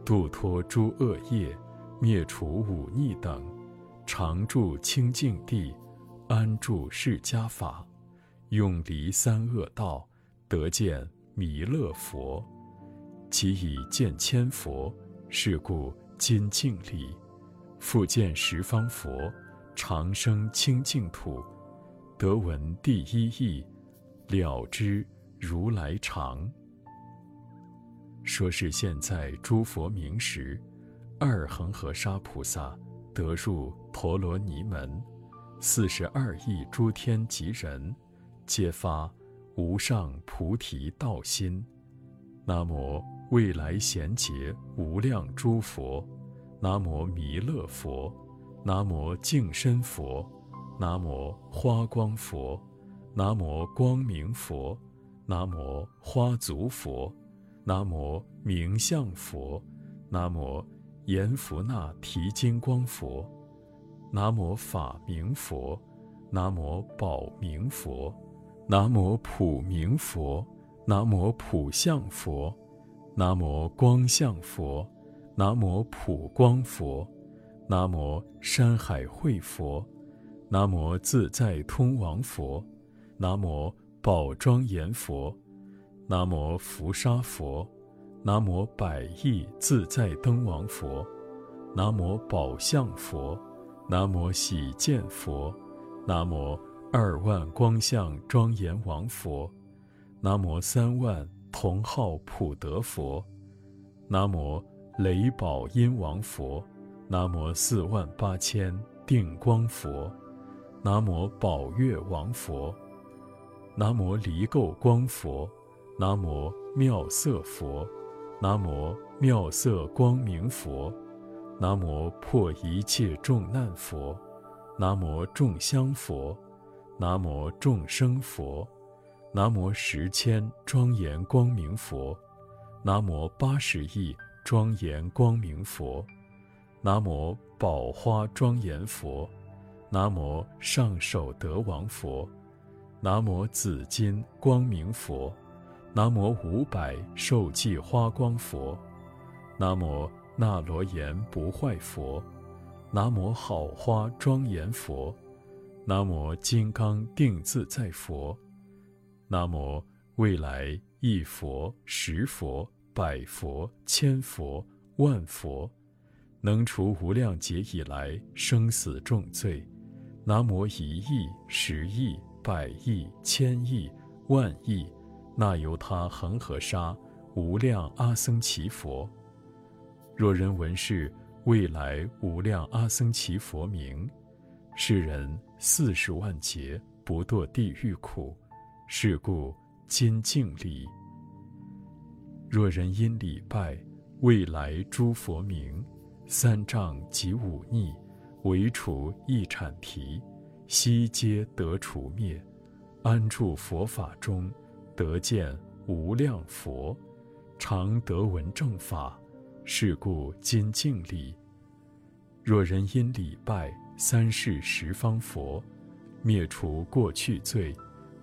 度脱诸恶业，灭除忤逆等，常住清净地，安住释迦法，永离三恶道，得见弥勒佛。即以见千佛，是故今敬礼。复见十方佛，长生清净土。得闻第一义，了知如来常。说是现在诸佛名时，二恒河沙菩萨得入陀罗尼门，四十二亿诸天及人，皆发无上菩提道心。南无未来贤劫无量诸佛，南无弥勒佛，南无净身佛。南无花光佛，南无光明佛，南无花足佛，南无明相佛，南无阎浮那提金光佛，南无法明佛，南无宝明佛，南无普明佛，南无普相佛，南无光相佛，南无普光佛，南无山海会佛。南无自在通王佛，南无宝庄严佛，南无福沙佛，南无百亿自在灯王佛，南无宝相佛，南无喜见佛，南无二万光相庄严王佛，南无三万同号普德佛，南无雷宝音王佛，南无四万八千定光佛。南无宝月王佛，南无离垢光佛，南无妙色佛，南无妙色光明佛，南无破一切众难佛，南无众香佛，南无众生佛，南无十千庄严光明佛，南无八十亿庄严光明佛，南无宝花庄严佛。南无上首德王佛，南无紫金光明佛，南无五百受记花光佛，南无那罗延不坏佛，南无好花庄严佛，南无金刚定自在佛，南无未来一佛十佛百佛千佛万佛，能除无量劫以来生死重罪。南无一亿、十亿、百亿、千亿、万亿，那由他恒河沙无量阿僧祇佛。若人闻是未来无量阿僧祇佛名，是人四十万劫不堕地狱苦。是故今敬礼。若人因礼拜未来诸佛名，三障及五逆。唯除一阐提，悉皆得除灭，安住佛法中，得见无量佛，常得闻正法。是故今敬礼。若人因礼拜三世十方佛，灭除过去罪，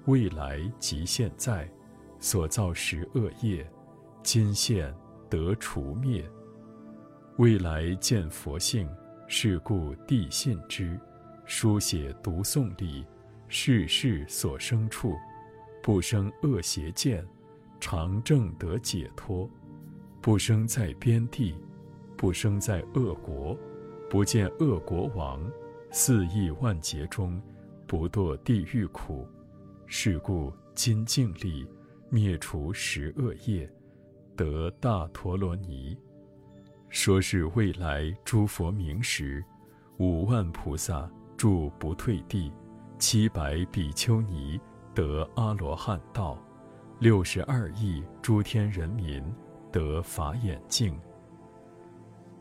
未来及现在所造十恶业，今现得除灭。未来见佛性。是故地信之，书写读诵礼，世事所生处，不生恶邪见，常正得解脱，不生在边地，不生在恶国，不见恶国王，四亿万劫中，不堕地狱苦。是故今净力，灭除十恶业，得大陀罗尼。说是未来诸佛名时，五万菩萨住不退地，七百比丘尼得阿罗汉道，六十二亿诸天人民得法眼净。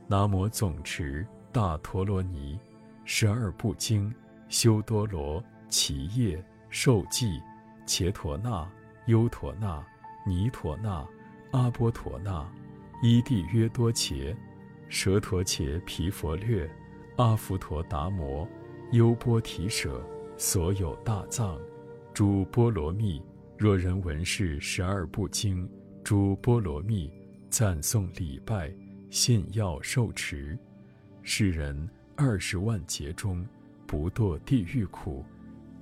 南无总持大陀罗尼，十二部经，修多罗、其业、受记、伽陀那、优陀那、尼陀那、阿波陀那、伊帝约多伽、舍陀伽毗佛略、阿浮陀达摩、优波提舍，所有大藏，诸波罗蜜。若人闻是十二部经，诸波罗蜜，赞颂礼拜，信要受持，世人二十万劫中，不堕地狱苦，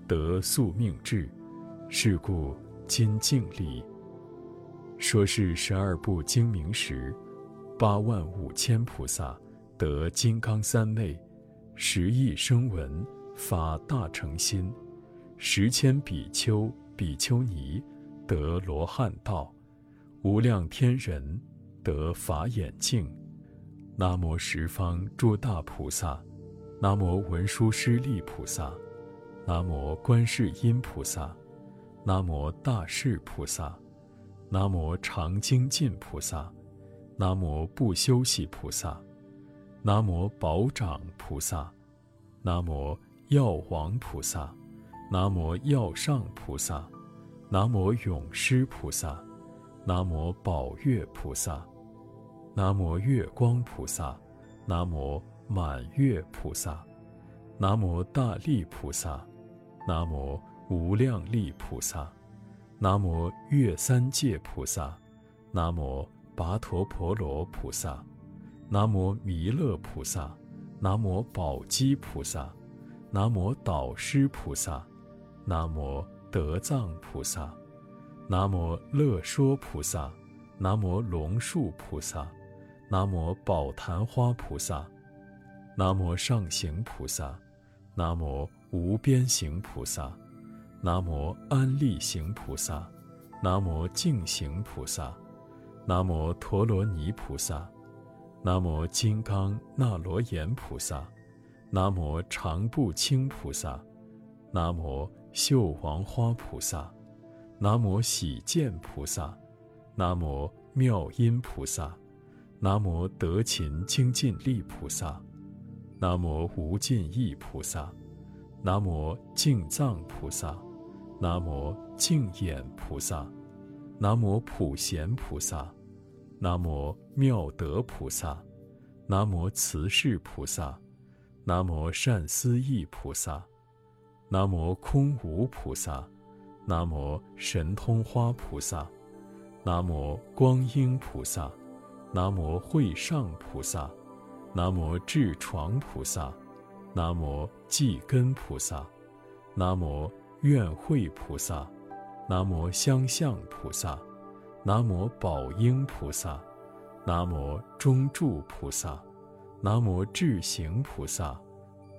得宿命智。是故今敬礼。说是十二部经名时，八万五千菩萨得金刚三昧，十亿声闻发大乘心，十千比丘比丘尼得罗汉道，无量天人得法眼净。南无十方诸大菩萨，南无文殊师利菩萨，南无观世音菩萨。南无大势菩萨，南无常精进菩萨，南无不休息菩萨，南无宝掌菩萨，南无药王菩萨，南无药上菩萨，南无永师菩萨，南无宝月菩萨，南无月光菩萨，南无满月菩萨，南无大力菩萨，南无。无量力菩萨，南无月三界菩萨，南无跋陀婆罗菩萨，南无弥勒菩萨，南无宝积菩萨，南无导师菩萨，南无德藏菩萨，南无乐说菩萨，南无龙树菩萨，南无宝昙花菩萨，南无上行菩萨，南无无边行菩萨。南无安利行菩萨，南无净行菩萨，南无陀罗尼菩萨，南无金刚那罗延菩萨，南无常不轻菩萨，南无秀王花菩萨，南无喜见菩萨，南无妙音菩萨，南无德勤精进力菩萨，南无无尽意菩萨，南无净藏菩萨。南无净眼菩萨，南无普贤菩萨，南无妙德菩萨，南无慈氏菩萨，南无善思义菩萨，南无空无菩萨，南无神通花菩萨，南无光阴菩萨，南无会上菩萨，南无智床菩萨，南无寂根菩萨，南无。愿会菩萨，南无相向菩萨，南无宝应菩萨，南无中住菩萨，南无智行菩萨，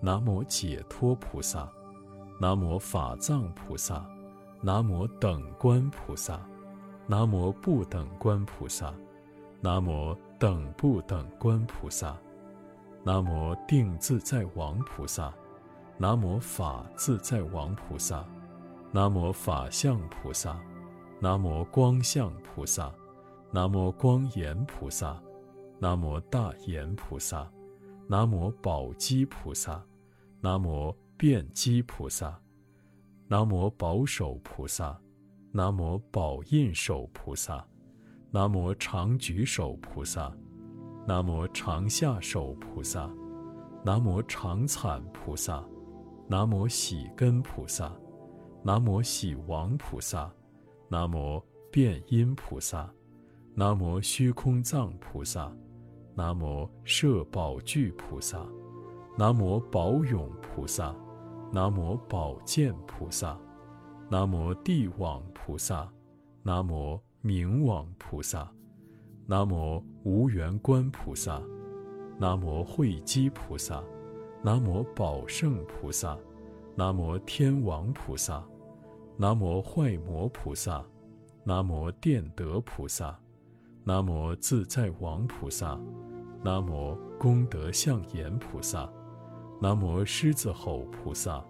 南无解脱菩萨，南无法藏菩萨，南无等观菩萨，南无不等观菩萨，南无等不等观菩萨，南无定自在王菩萨。南无法自在王菩萨，南无法相菩萨，南无光相菩萨，南无光严菩萨，南无大严菩萨，南无宝积菩萨，南无辩积菩萨，南无宝手菩萨，南无宝印手菩萨，南无常举手菩萨，南无常下手菩萨，南无常惨菩萨。南无喜根菩萨，南无喜王菩萨，南无变音菩萨，南无虚空藏菩萨，南无摄宝具菩萨，南无宝永菩萨，南无宝剑菩萨，南无地网菩萨，南无明网菩萨，南无无缘观菩萨，南无慧积菩萨。南无宝胜菩萨，南无天王菩萨，南无坏魔菩萨，南无电德菩萨，南无自在王菩萨，南无功德相严菩萨，南无狮子吼菩萨，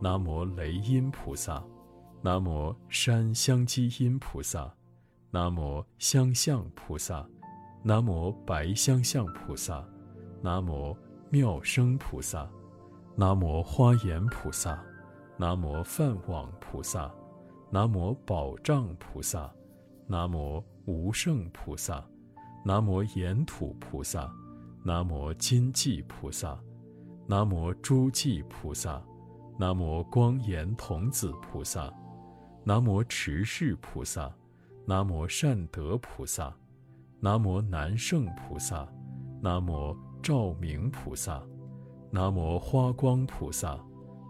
南无雷音菩萨，南无山香积音菩萨，南无香相菩萨，南无白香相菩萨，南无。妙生菩萨，南无花严菩萨，南无梵网菩萨，南无宝障菩萨，南无无胜菩萨，南无延土菩萨，南无金济菩萨，南无诸济菩萨，南无光颜童子菩萨，南无持世菩萨，南无善德菩萨，南无南胜菩萨，南无照明菩萨，南无花光菩萨，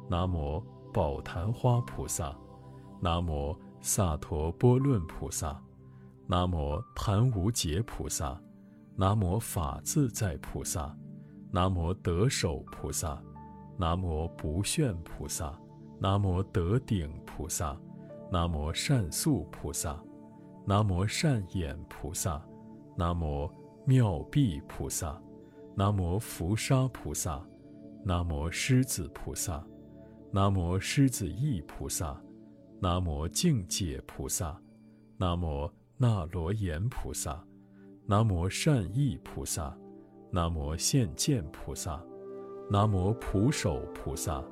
南无宝昙花菩萨。南无萨陀波论菩萨，南无昙无劫菩萨，南无法自在菩萨，南无得手菩萨，南无不炫菩萨，南无得顶菩萨，南无善宿菩萨，南无善眼菩萨，南无妙臂菩萨，南无伏沙菩萨，南无狮子菩萨，南无狮子意菩萨。南无净解菩萨，南无那罗延菩萨，南无善意菩萨，南无现见菩萨，南无普手菩萨，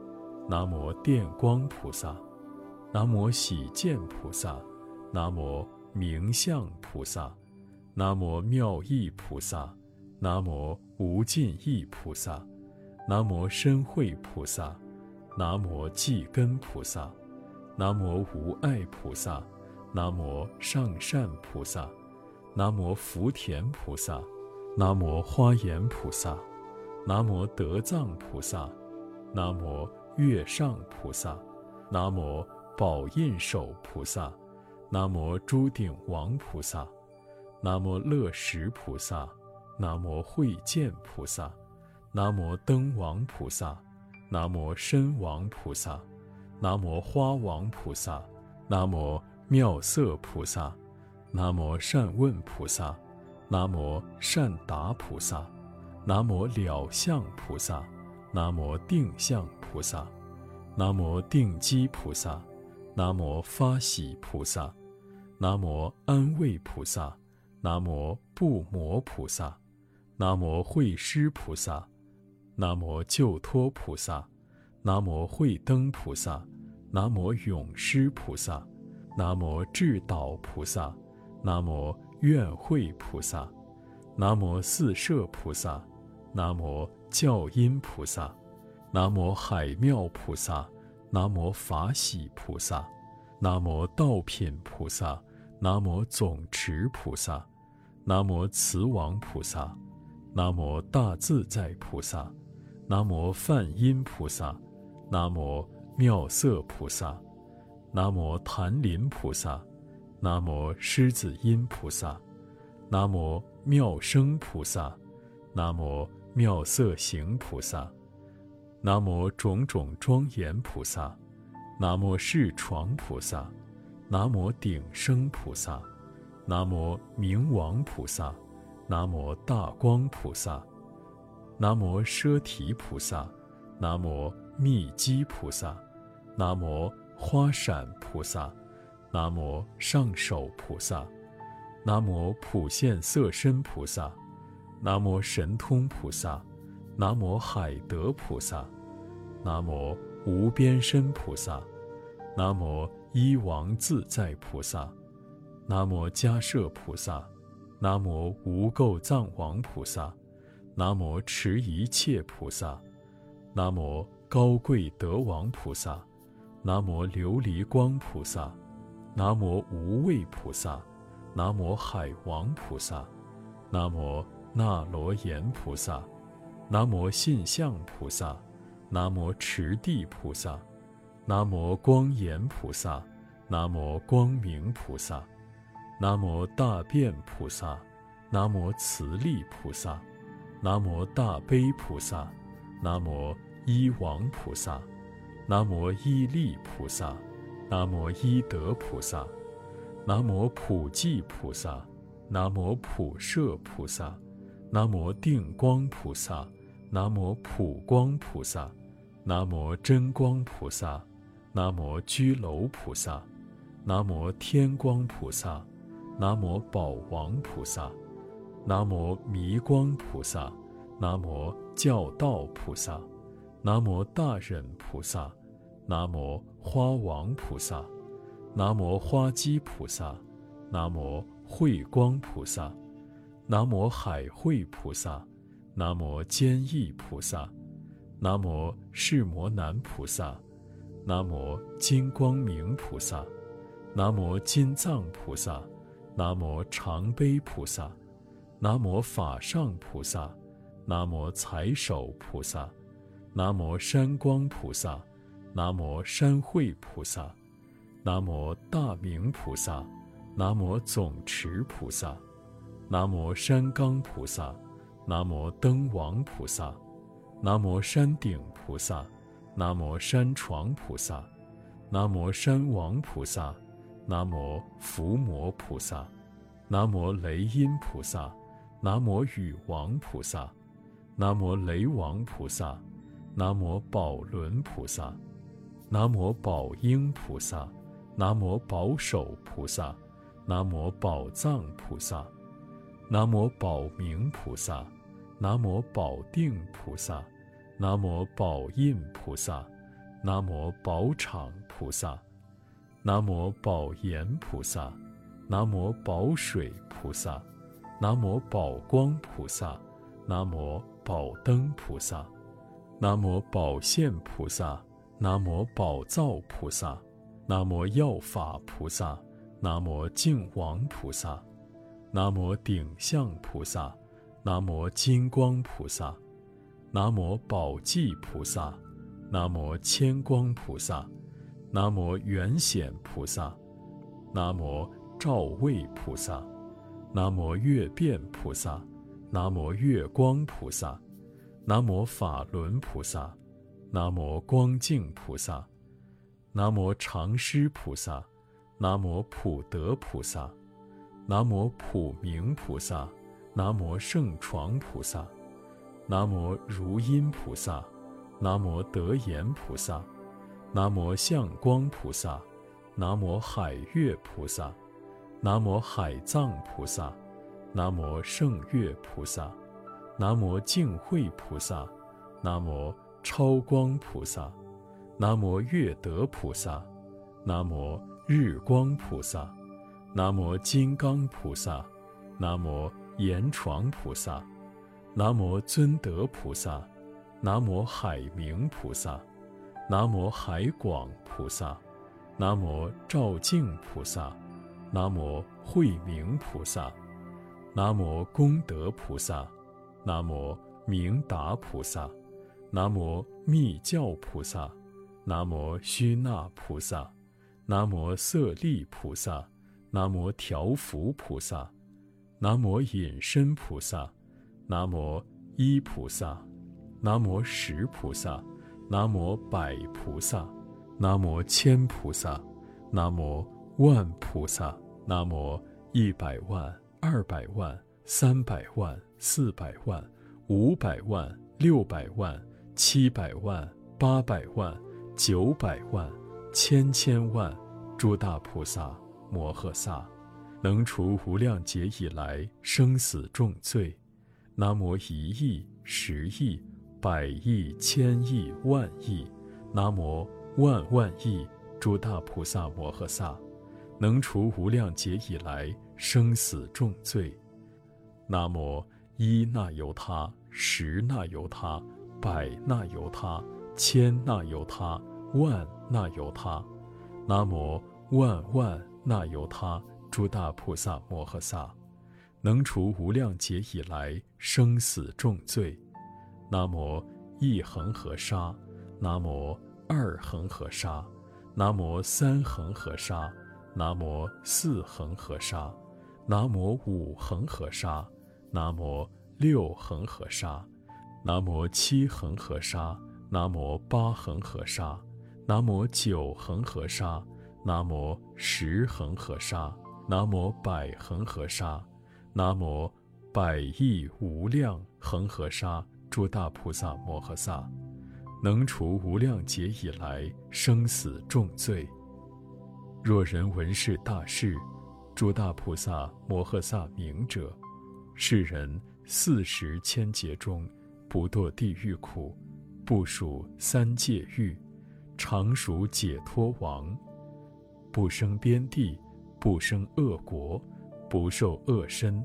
南无电光菩萨，南无喜见菩萨，南无明相菩萨，南无妙意菩萨，南无无尽意菩萨，南无深慧菩萨，南无寂根菩萨。南无无碍菩萨，南无上善菩萨，南无福田菩萨，南无花颜菩萨，南无德藏菩萨，南无月上菩萨，南无宝印手菩萨，南无诸顶王菩萨，南无乐石菩萨，南无慧见菩萨，南无灯王菩萨，南无身王菩萨。南无花王菩萨，南无妙色菩萨，南无善问菩萨，南无善达菩萨，南无了相菩萨，南无定相菩萨，南无定基菩萨，南无发喜菩萨，南无安慰菩萨，南无不魔菩萨，南无会师菩萨，南无救脱菩萨。南无慧灯菩萨，南无永施菩萨，南无智导菩萨，南无愿慧菩萨，南无四摄菩萨，南无教音菩萨，南无海妙菩萨，南无法喜菩萨，南无道品菩萨，南无总持菩萨，南无慈王菩萨，南无大自在菩萨，南无梵音菩萨。南无妙色菩萨，南无檀林菩萨，南无狮子音菩萨，南无妙声菩萨，南无妙色行菩萨，南无种种庄严菩萨，南无世床菩萨，南无顶生菩萨，南无明王菩萨，南无大光菩萨，南无奢提菩萨，南无。密基菩萨，南无花闪菩萨，南无上首菩萨，南无普现色身菩萨，南无神通菩萨，南无海德菩萨，南无无边身菩萨，南无一王自在菩萨，南无迦摄菩萨，南无无垢藏王菩萨，南无持一切菩萨，南无。高贵德王菩萨，南无琉璃光菩萨，南无无畏菩萨，南无海王菩萨，南无那罗延菩萨，南无信相菩萨，南无持地菩萨，南无光颜菩萨，南无光明菩萨，南无大辩菩萨，南无慈力菩萨，南无大悲菩萨，南无。一王菩萨，南无一力菩萨，南无一德菩萨，南无普济菩萨，南无普摄菩萨，南无定光菩萨，南无普光菩萨，南无真光菩萨，南无居楼菩萨，南无天光菩萨，南无宝王菩萨，南无弥光菩萨，南无教道菩萨。南无大忍菩萨，南无花王菩萨，南无花基菩萨，南无慧光菩萨，南无海会菩萨，南无坚毅菩萨，南无释摩南菩萨，南无金光明菩萨，南无金藏菩萨，南无常悲菩萨，南无法上菩萨，南无财首菩萨，南无山光菩萨，南无山慧菩萨。南无大明菩萨，南无总持菩萨，南无山冈菩萨，南无灯王菩萨，南无山顶菩萨，南无山床菩萨，南无山王菩萨，南无伏魔菩萨，南无雷音菩萨，南无雨王菩萨，南无雷王菩萨，南无宝轮菩萨，南无宝应菩萨。南无宝守菩萨，南无宝藏菩萨，南无宝明菩萨，南无宝定菩萨，南无宝印菩萨，南无宝场菩萨，南无宝岩菩萨，南无宝水菩萨，南无宝光菩萨，南无宝灯菩萨，南无宝现菩萨，南无宝藏菩萨。南无药法菩萨，南无净王菩萨，南无顶相菩萨，南无金光菩萨，南无宝济菩萨，南无千光菩萨，南无圆显菩萨，南无照位菩萨，南无月变菩萨，南无月光菩萨，南无法轮菩萨，南无光净菩萨。南无长师菩萨，南无普德菩萨，南无普明菩萨，南无圣床菩萨，南无如音菩萨，南无德言菩萨，南无相光菩萨，南无海月菩萨，南无海藏菩萨，南无圣月菩萨，南无净慧菩萨，南无超光菩萨。南无月德菩萨，南无日光菩萨，南无金刚菩萨，南无阎床菩萨，南无尊德菩萨，南无海明菩萨，南无海广菩萨，南无照净菩萨，南无慧明菩萨，南无功德菩萨，南无明达菩萨，南无密教菩萨。南无须那菩萨，南无色利菩萨，南无调伏菩萨，南无隐身菩萨，南无一菩萨，南无十菩萨，南无百菩萨，南无千菩萨，南无万菩萨，南无一百万、二百万、三百万、四百万、五百万、六百万、七百万、八百万。九百万、千千万诸大菩萨摩诃萨，能除无量劫以来生死重罪。南无一亿、十亿、百亿、千亿、万亿，南无万万亿诸大菩萨摩诃萨，能除无量劫以来生死重罪。南无一那由他、十那由他、百那由他、千那由他。万那由他，南无万万那由他诸大菩萨摩诃萨，能除无量劫以来生死重罪。南无一恒河沙，南无二恒河沙，南无三恒河沙，南无四恒河沙，南无五恒河沙，南无六恒河沙，南无七恒河沙，南无八恒河沙。南无九恒河沙，南无十恒河沙，南无百恒河沙，南无百亿无量恒河沙诸大菩萨摩诃萨，能除无量劫以来生死重罪。若人闻是大事，诸大菩萨摩诃萨名者，是人四十千劫中不堕地狱苦，不属三界狱。常属解脱王，不生边地，不生恶国，不受恶身，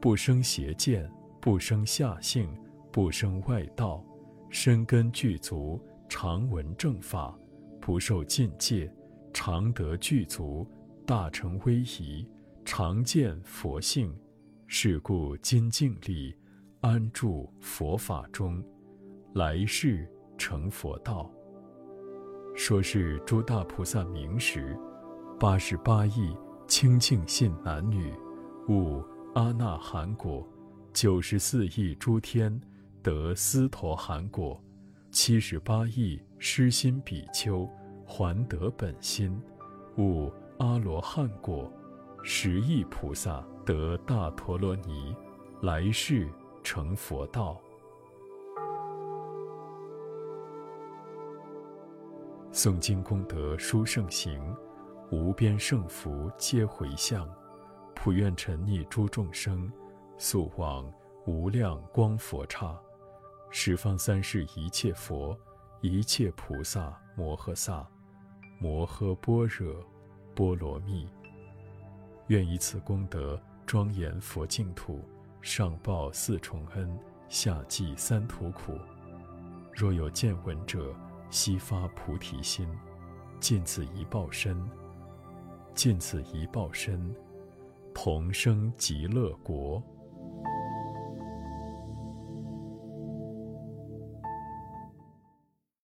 不生邪见，不生下性，不生外道，深根具足，常闻正法，不受禁戒，常得具足，大成威仪，常见佛性。是故今静立，安住佛法中，来世成佛道。说是诸大菩萨名时，八十八亿清净信男女，悟阿那含果；九十四亿诸天得斯陀含果；七十八亿失心比丘还得本心，悟阿罗汉果；十亿菩萨。得大陀罗尼，来世成佛道。诵经功德殊胜行，无边胜福皆回向，普愿沉溺诸众生，速往无量光佛刹。十方三世一切佛，一切菩萨摩诃萨，摩诃般若波罗蜜。愿以此功德。庄严佛净土，上报四重恩，下济三途苦。若有见闻者，悉发菩提心，尽此一报身，尽此一报身，同生极乐国。